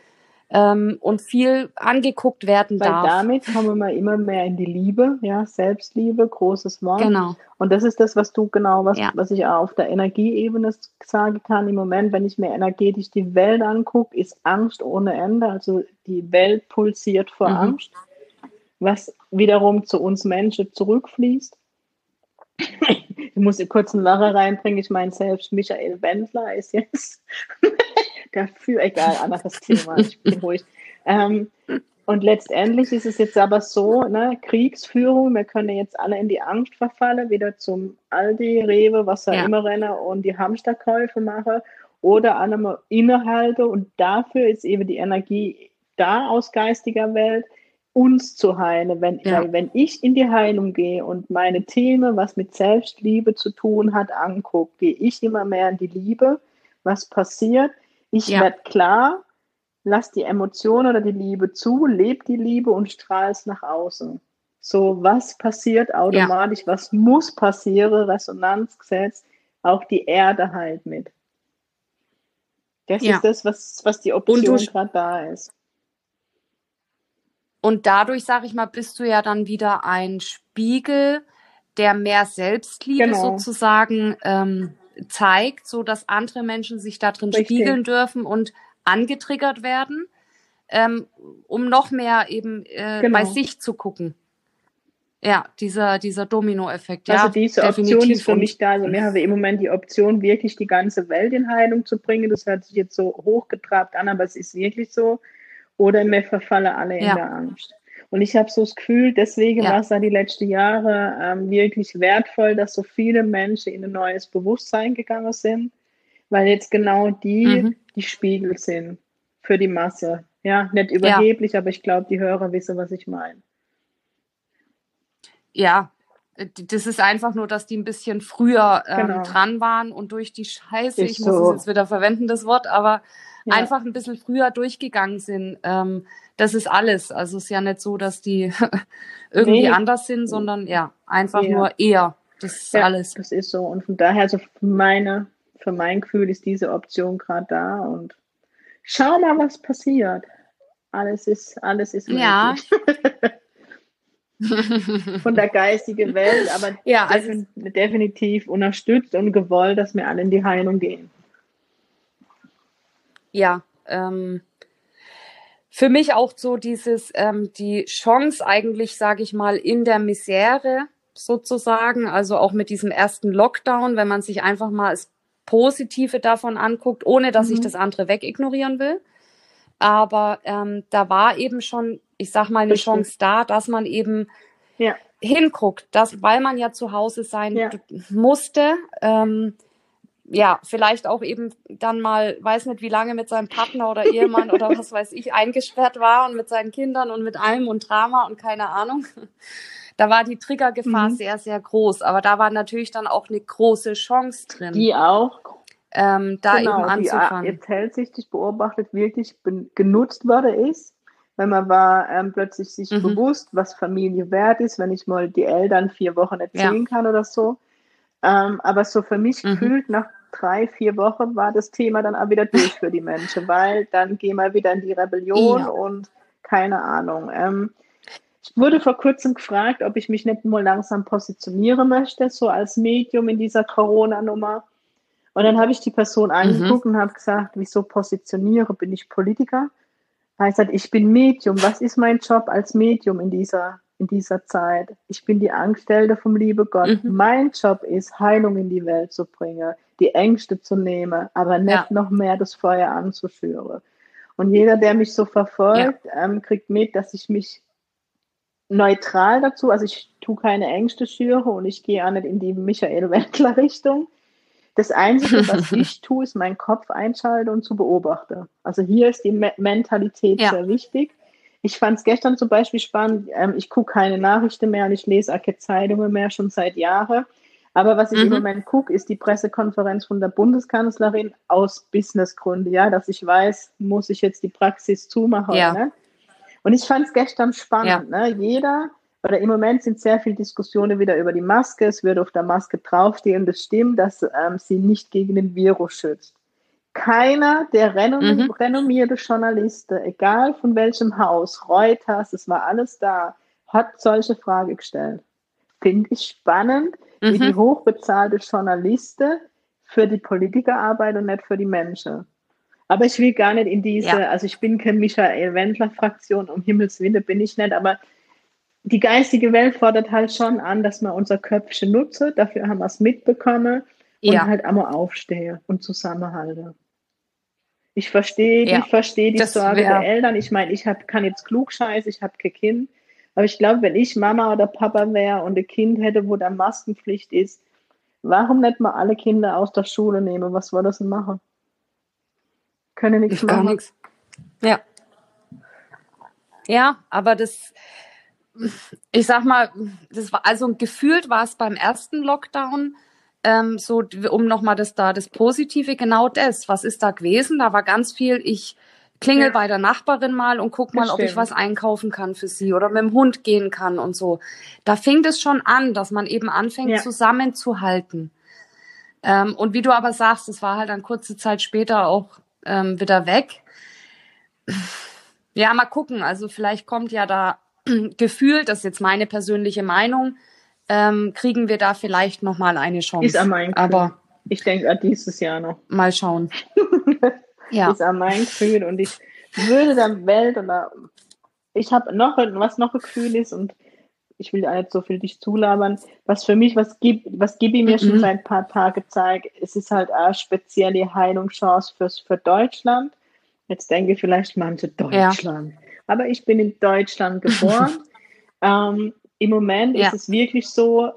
Ähm, und viel angeguckt werden Weil darf. damit kommen wir immer mehr in die Liebe, ja, Selbstliebe, großes Wort. Genau. Und das ist das, was du genau, was, ja. was ich auch auf der Energieebene sagen kann. Im Moment, wenn ich mir energetisch die Welt angucke, ist Angst ohne Ende. Also die Welt pulsiert vor mhm. Angst was wiederum zu uns Menschen zurückfließt. ich muss kurz einen Lacher reinbringen. Ich meine, selbst Michael Wendler ist jetzt dafür, egal, anderes Thema, ich bin ruhig. Ähm, und letztendlich ist es jetzt aber so, ne, Kriegsführung, wir können jetzt alle in die Angst verfallen, wieder zum Aldi, Rewe, was auch ja. immer rennen und die Hamsterkäufe machen oder einmal innehalte und dafür ist eben die Energie da aus geistiger Welt, uns zu heilen. Wenn, ja. wenn ich in die Heilung gehe und meine Themen, was mit Selbstliebe zu tun hat, angucke, gehe ich immer mehr in die Liebe. Was passiert? Ich ja. werde klar, lass die Emotion oder die Liebe zu, lebe die Liebe und strahle es nach außen. So, was passiert automatisch, ja. was muss passieren, Resonanzgesetz, auch die Erde halt mit. Das ja. ist das, was, was die Option gerade da ist. Und dadurch, sage ich mal, bist du ja dann wieder ein Spiegel, der mehr Selbstliebe genau. sozusagen ähm, zeigt, so dass andere Menschen sich da drin spiegeln dürfen und angetriggert werden, ähm, um noch mehr eben äh, genau. bei sich zu gucken. Ja, dieser, dieser Dominoeffekt. Also ja, diese Option ist für mich da. Also wir haben im Moment die Option, wirklich die ganze Welt in Heilung zu bringen. Das hört sich jetzt so hochgetrabt an, aber es ist wirklich so oder wir verfallen alle ja. in der Angst. Und ich habe so das Gefühl, deswegen ja. war es da die letzten Jahre ähm, wirklich wertvoll, dass so viele Menschen in ein neues Bewusstsein gegangen sind, weil jetzt genau die mhm. die Spiegel sind für die Masse. Ja, nicht überheblich, ja. aber ich glaube, die Hörer wissen, was ich meine. Ja, das ist einfach nur, dass die ein bisschen früher ähm, genau. dran waren und durch die Scheiße, ist ich muss es jetzt wieder verwenden, das Wort, aber ja. einfach ein bisschen früher durchgegangen sind. Ähm, das ist alles. Also es ist ja nicht so, dass die irgendwie nee. anders sind, sondern ja, einfach ja. nur eher. Das ist ja, alles. Das ist so. Und von daher, also für meine, für mein Gefühl ist diese Option gerade da und schau mal, was passiert. Alles ist, alles ist möglich. Ja. von der geistigen Welt, aber ja, also definitiv unterstützt und gewollt, dass wir alle in die Heilung gehen ja, ähm, für mich auch so dieses, ähm, die Chance eigentlich, sage ich mal, in der Misere sozusagen, also auch mit diesem ersten Lockdown, wenn man sich einfach mal das Positive davon anguckt, ohne dass mhm. ich das andere wegignorieren will. Aber ähm, da war eben schon, ich sag mal, eine Richtig. Chance da, dass man eben ja. hinguckt, dass, weil man ja zu Hause sein ja. musste, ähm, ja, vielleicht auch eben dann mal, weiß nicht wie lange mit seinem Partner oder Ehemann oder was weiß ich, eingesperrt war und mit seinen Kindern und mit allem und Drama und keine Ahnung. Da war die Triggergefahr mhm. sehr, sehr groß. Aber da war natürlich dann auch eine große Chance drin. Die auch ähm, da genau, eben anzufangen. Die jetzt hellsichtig beobachtet wirklich genutzt worden ist. Weil man war ähm, plötzlich sich mhm. bewusst, was Familie wert ist, wenn ich mal die Eltern vier Wochen erzählen ja. kann oder so. Ähm, aber so für mich mhm. gefühlt nach drei, vier Wochen war das Thema dann auch wieder durch für die Menschen, weil dann gehen wir wieder in die Rebellion ja. und keine Ahnung. Ähm, ich wurde vor kurzem gefragt, ob ich mich nicht mal langsam positionieren möchte, so als Medium in dieser Corona-Nummer. Und dann habe ich die Person mhm. angeguckt mhm. und habe gesagt, wieso positioniere? Bin ich Politiker? Da habe ich gesagt, ich bin Medium. Was ist mein Job als Medium in dieser in dieser Zeit. Ich bin die Angestellte vom liebe Gott. Mhm. Mein Job ist, Heilung in die Welt zu bringen, die Ängste zu nehmen, aber nicht ja. noch mehr das Feuer anzuschüren. Und jeder, der mich so verfolgt, ja. ähm, kriegt mit, dass ich mich neutral dazu, also ich tue keine Ängste schüre und ich gehe auch nicht in die Michael Wendler Richtung. Das Einzige, was ich tue, ist meinen Kopf einschalten und zu beobachten. Also hier ist die Me Mentalität ja. sehr wichtig. Ich fand es gestern zum Beispiel spannend. Ähm, ich gucke keine Nachrichten mehr und ich lese auch keine Zeitungen mehr schon seit Jahren. Aber was ich mhm. im Moment gucke, ist die Pressekonferenz von der Bundeskanzlerin aus Businessgründen, ja, dass ich weiß, muss ich jetzt die Praxis zumachen. Ja. Ne? Und ich fand es gestern spannend. Ja. Ne? Jeder, oder im Moment sind sehr viele Diskussionen wieder über die Maske. Es wird auf der Maske draufstehen, das stimmt, dass ähm, sie nicht gegen den Virus schützt keiner der renom mhm. renommierte Journalisten, egal von welchem Haus, Reuters, es war alles da, hat solche Frage gestellt. Finde ich spannend, mhm. wie die hochbezahlte Journalisten für die Politiker arbeiten und nicht für die Menschen. Aber ich will gar nicht in diese, ja. also ich bin kein Michael Wendler-Fraktion, um Himmels Willen bin ich nicht, aber die geistige Welt fordert halt schon an, dass man unser Köpfchen nutze, dafür haben wir es mitbekommen und ja. halt einmal aufstehe und zusammenhalte. Ich verstehe, ja. ich verstehe die Sorge der Eltern. Ich meine, ich hab, kann jetzt klug scheißen, ich habe kein Kind. Aber ich glaube, wenn ich Mama oder Papa wäre und ein Kind hätte, wo da Maskenpflicht ist, warum nicht mal alle Kinder aus der Schule nehmen? Was soll das denn machen? Können nichts machen. Gar nichts. Ja. Ja, aber das, ich sag mal, das war also gefühlt war es beim ersten Lockdown ähm, so, um nochmal das da, das Positive, genau das. Was ist da gewesen? Da war ganz viel, ich klingel ja. bei der Nachbarin mal und guck mal, ob ich was einkaufen kann für sie oder mit dem Hund gehen kann und so. Da fing es schon an, dass man eben anfängt, ja. zusammenzuhalten. Ähm, und wie du aber sagst, es war halt dann kurze Zeit später auch ähm, wieder weg. Ja, mal gucken. Also vielleicht kommt ja da gefühlt, das ist jetzt meine persönliche Meinung, ähm, kriegen wir da vielleicht noch mal eine Chance. Ist an mein Aber ich denke dieses Jahr noch. Mal schauen. ja. Ist an mein Gefühl und ich würde der Welt oder ich habe noch was noch ein Gefühl ist und ich will nicht so viel dich zulabern, was für mich, was gibt, was Gibi mir mhm. schon seit ein paar Tagen zeigt, es ist halt eine spezielle Heilungschance fürs, für Deutschland. Jetzt denke ich vielleicht manche Deutschland. Ja. Aber ich bin in Deutschland geboren. ähm, im Moment ja. ist es wirklich so,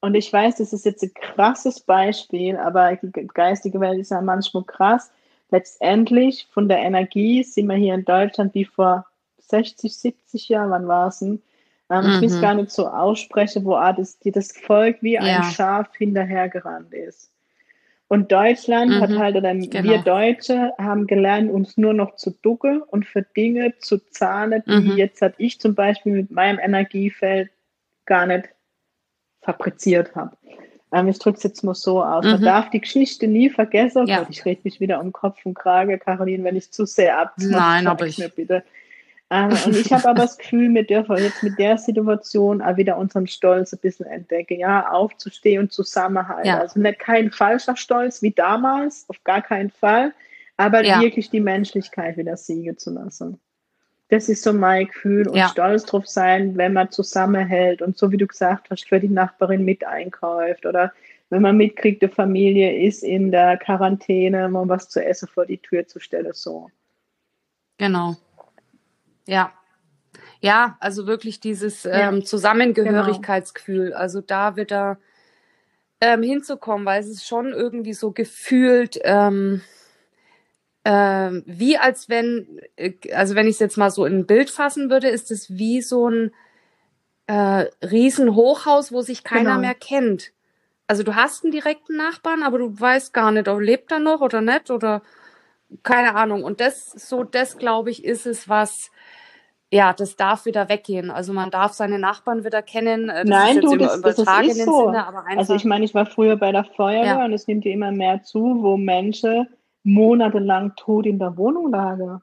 und ich weiß, das ist jetzt ein krasses Beispiel, aber die geistige Welt ist ja manchmal krass. Letztendlich von der Energie sind wir hier in Deutschland wie vor 60, 70 Jahren, wann war es denn? Ähm, mhm. Ich will es gar nicht so aussprechen, wo das, die, das Volk wie ein Schaf hinterhergerannt ist. Und Deutschland mhm. hat halt, oder genau. wir Deutsche haben gelernt, uns nur noch zu ducken und für Dinge zu zahlen, die mhm. jetzt hat ich zum Beispiel mit meinem Energiefeld gar nicht fabriziert habe. Ähm, ich drücke es jetzt mal so aus. Mhm. Man darf die Geschichte nie vergessen. Ja. Ich rede mich wieder um Kopf und Krage, Caroline, wenn ich zu sehr ab. Nein, aber ich. Mir bitte. Ähm, und ich habe aber das Gefühl, wir dürfen jetzt mit der Situation auch wieder unseren Stolz ein bisschen entdecken. Ja, aufzustehen und zusammenhalten. Ja. Also nicht kein falscher Stolz wie damals, auf gar keinen Fall, aber ja. wirklich die Menschlichkeit wieder siegen zu lassen. Das ist so mein Gefühl und ja. stolz drauf sein, wenn man zusammenhält und so wie du gesagt hast, für die Nachbarin mit einkauft oder wenn man mitkriegt, die Familie ist in der Quarantäne, um was zu essen vor die Tür zu stellen, so. Genau. Ja. ja, also wirklich dieses ähm, Zusammengehörigkeitsgefühl. Genau. Also da wieder ähm, hinzukommen, weil es ist schon irgendwie so gefühlt, ähm, ähm, wie als wenn, äh, also wenn ich es jetzt mal so in ein Bild fassen würde, ist es wie so ein äh, Riesenhochhaus, wo sich keiner genau. mehr kennt. Also du hast einen direkten Nachbarn, aber du weißt gar nicht, ob lebt er noch oder nicht oder keine Ahnung. Und das, so, das glaube ich, ist es, was, ja, das darf wieder weggehen. Also man darf seine Nachbarn wieder kennen. Das Nein, du, das, das ist so. Sinne, also ich meine, ich war früher bei der Feuerwehr ja. und es nimmt ja immer mehr zu, wo Menschen monatelang tot in der Wohnung lagen.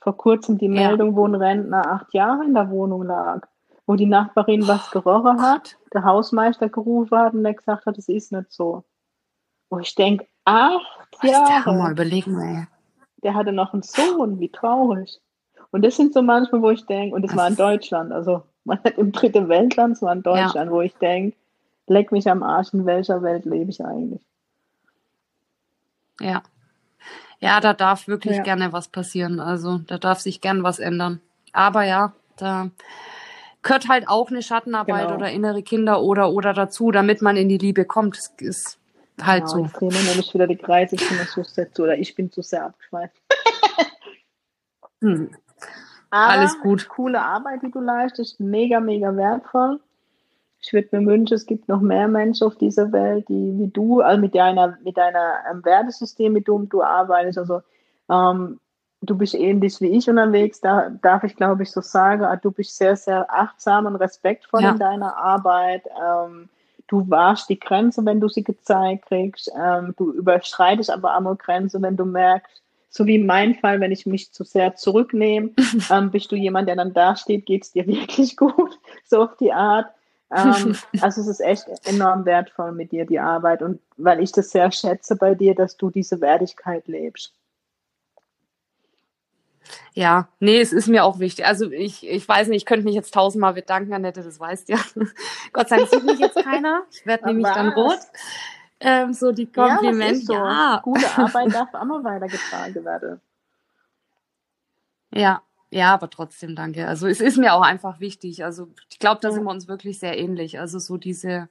Vor kurzem die Meldung, ja. wo ein Rentner acht Jahre in der Wohnung lag, wo die Nachbarin oh, was gerochen hat, der Hausmeister gerufen hat und der gesagt hat, es ist nicht so. Wo ich denke, acht was Jahre. Der mal überlegen, ey. Der hatte noch einen Sohn, wie traurig. Und das sind so manchmal, wo ich denke, und es war in Deutschland, also man hat im dritten Weltland, es war in Deutschland, ja. wo ich denke, leck mich am Arsch, in welcher Welt lebe ich eigentlich? Ja. Ja, da darf wirklich ja. gerne was passieren. Also da darf sich gern was ändern. Aber ja, da gehört halt auch eine Schattenarbeit genau. oder innere Kinder oder oder dazu, damit man in die Liebe kommt. Das ist halt genau, so. Ich sehe nämlich wieder die Kreise, ich bin so sehr zu, oder ich bin zu sehr abgeschweift. hm. Alles gut. Coole Arbeit, die du leistest, mega, mega wertvoll ich würde mir wünschen, es gibt noch mehr Menschen auf dieser Welt, die wie du, also mit deiner, mit deiner ähm, Wertesystem, mit dem du arbeitest. Also ähm, du bist ähnlich wie ich unterwegs. Da darf ich, glaube ich, so sagen, ah, du bist sehr, sehr achtsam und respektvoll ja. in deiner Arbeit. Ähm, du wahrst die Grenze, wenn du sie gezeigt kriegst. Ähm, du überschreitest aber auch nur Grenze, wenn du merkst, so wie in meinem Fall, wenn ich mich zu sehr zurücknehme, ähm, bist du jemand, der dann da steht, geht es dir wirklich gut, so auf die Art. Ähm, also es ist echt enorm wertvoll mit dir, die Arbeit. Und weil ich das sehr schätze bei dir, dass du diese Wertigkeit lebst. Ja, nee, es ist mir auch wichtig. Also ich, ich weiß nicht, ich könnte mich jetzt tausendmal bedanken, Annette, das weißt ja. Gott sei Dank sieht mich jetzt keiner. Ich werde nämlich dann rot. Ähm, so die Komplimente. Ja, so. ja. Gute Arbeit darf auch mal weitergetragen werden. Ja, ja, aber trotzdem danke. Also es ist mir auch einfach wichtig. Also ich glaube, da sind wir uns wirklich sehr ähnlich. Also so diese,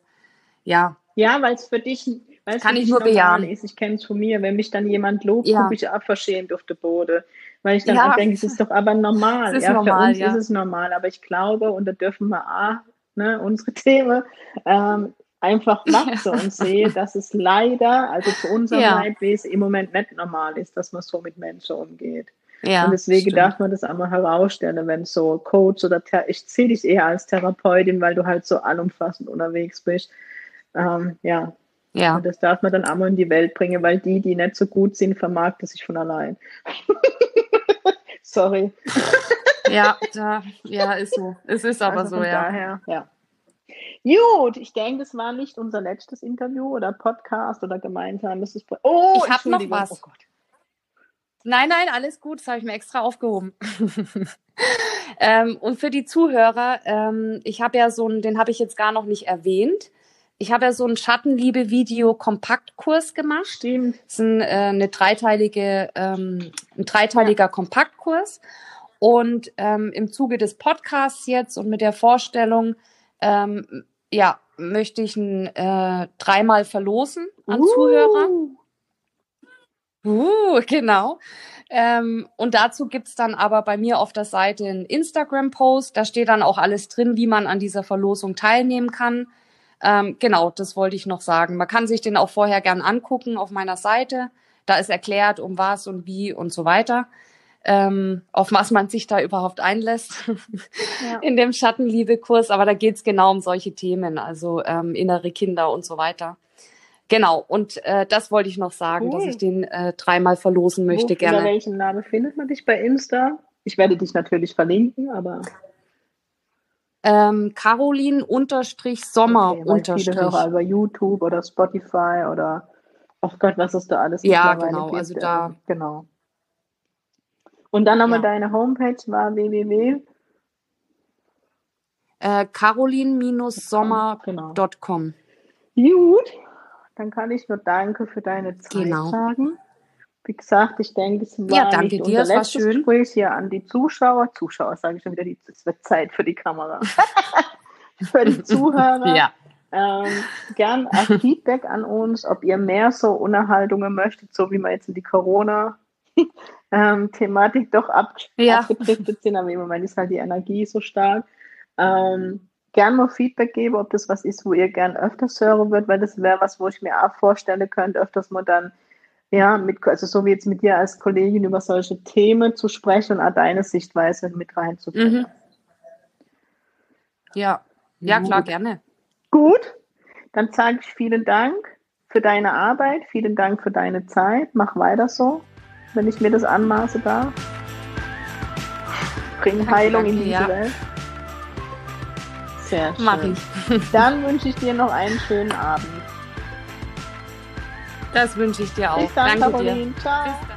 ja. Ja, weil es für dich, weil kann ich nur bejahen. ist. Ich kenne es von mir. Wenn mich dann jemand lobt, ja. gucke ich ab verschämt auf den Boden. Weil ich dann ja. denke, es ist doch aber normal. ja, normal, für uns ja. ist es normal. Aber ich glaube, und da dürfen wir auch, ne, unsere Themen, ähm, einfach wachsen und sehe, dass es leider, also zu unserem ja. Leidwesen im Moment nicht normal ist, dass man so mit Menschen umgeht. Ja, und deswegen stimmt. darf man das einmal herausstellen, wenn so Coach oder Thera ich sehe dich eher als Therapeutin, weil du halt so allumfassend unterwegs bist. Ähm, ja. Ja. Und das darf man dann einmal in die Welt bringen, weil die, die nicht so gut sind, vermarkten sich von allein. Sorry. ja, da, ja, ist so. Es ist aber also so, ja. Daher, ja. Gut, ich denke, das war nicht unser letztes Interview oder Podcast oder gemeinsames. Oh, ich habe noch was. Oh Gott. Nein, nein, alles gut, das habe ich mir extra aufgehoben. ähm, und für die Zuhörer, ähm, ich habe ja so einen, den habe ich jetzt gar noch nicht erwähnt. Ich habe ja so einen Schattenliebe-Video-Kompaktkurs gemacht. Stimmt. Das ist ein, äh, eine dreiteilige, ähm, ein dreiteiliger ja. Kompaktkurs. Und ähm, im Zuge des Podcasts jetzt und mit der Vorstellung, ähm, ja, möchte ich ihn äh, dreimal verlosen an uh. Zuhörer. Uh, genau. Ähm, und dazu gibt's dann aber bei mir auf der Seite einen Instagram-Post. Da steht dann auch alles drin, wie man an dieser Verlosung teilnehmen kann. Ähm, genau, das wollte ich noch sagen. Man kann sich den auch vorher gern angucken auf meiner Seite. Da ist erklärt, um was und wie und so weiter. Ähm, auf was man sich da überhaupt einlässt ja. in dem Schattenliebe-Kurs. Aber da geht's genau um solche Themen, also ähm, innere Kinder und so weiter. Genau, und äh, das wollte ich noch sagen, cool. dass ich den äh, dreimal verlosen möchte Wo, gerne. Unter welchem Namen findet man dich bei Insta? Ich werde dich natürlich verlinken, aber. Ähm, Caroline unterstrich Sommer okay, unterstrich. Viele Hörer über YouTube oder Spotify oder oh Gott, was ist da alles Ja, genau, gibt. also da. Ähm, genau. Und dann nochmal ja. deine Homepage war www. Äh, Caroline-sommer.com. Genau. Gut, dann kann ich nur Danke für deine Zeit genau. sagen. Wie gesagt, ich denke, es war ja, danke nicht dir, unser letztes schön. Gespräch hier an die Zuschauer. Zuschauer sage ich schon wieder, es wird Zeit für die Kamera. für die Zuhörer. ja. Ähm, gern ein Feedback an uns, ob ihr mehr so Unterhaltungen möchtet, so wie wir jetzt in die Corona-Thematik ähm, doch ab ja. abgedriftet sind, aber im Moment ist halt die Energie so stark. Ähm, gern mal Feedback geben, ob das was ist, wo ihr gern öfters hören würdet, weil das wäre was, wo ich mir auch vorstellen könnte, öfters mal dann, ja, mit, also so wie jetzt mit dir als Kollegin über solche Themen zu sprechen und auch deine Sichtweise mit reinzubringen. Mhm. Ja, ja, klar, gerne. Gut, dann sage ich vielen Dank für deine Arbeit, vielen Dank für deine Zeit. Mach weiter so, wenn ich mir das anmaße darf. Bring Heilung in diese ja. Welt. Sehr schön. Mach ich. Dann wünsche ich dir noch einen schönen Abend. Das wünsche ich dir auch. Bis dann, Danke Caroline. Dir. Ciao.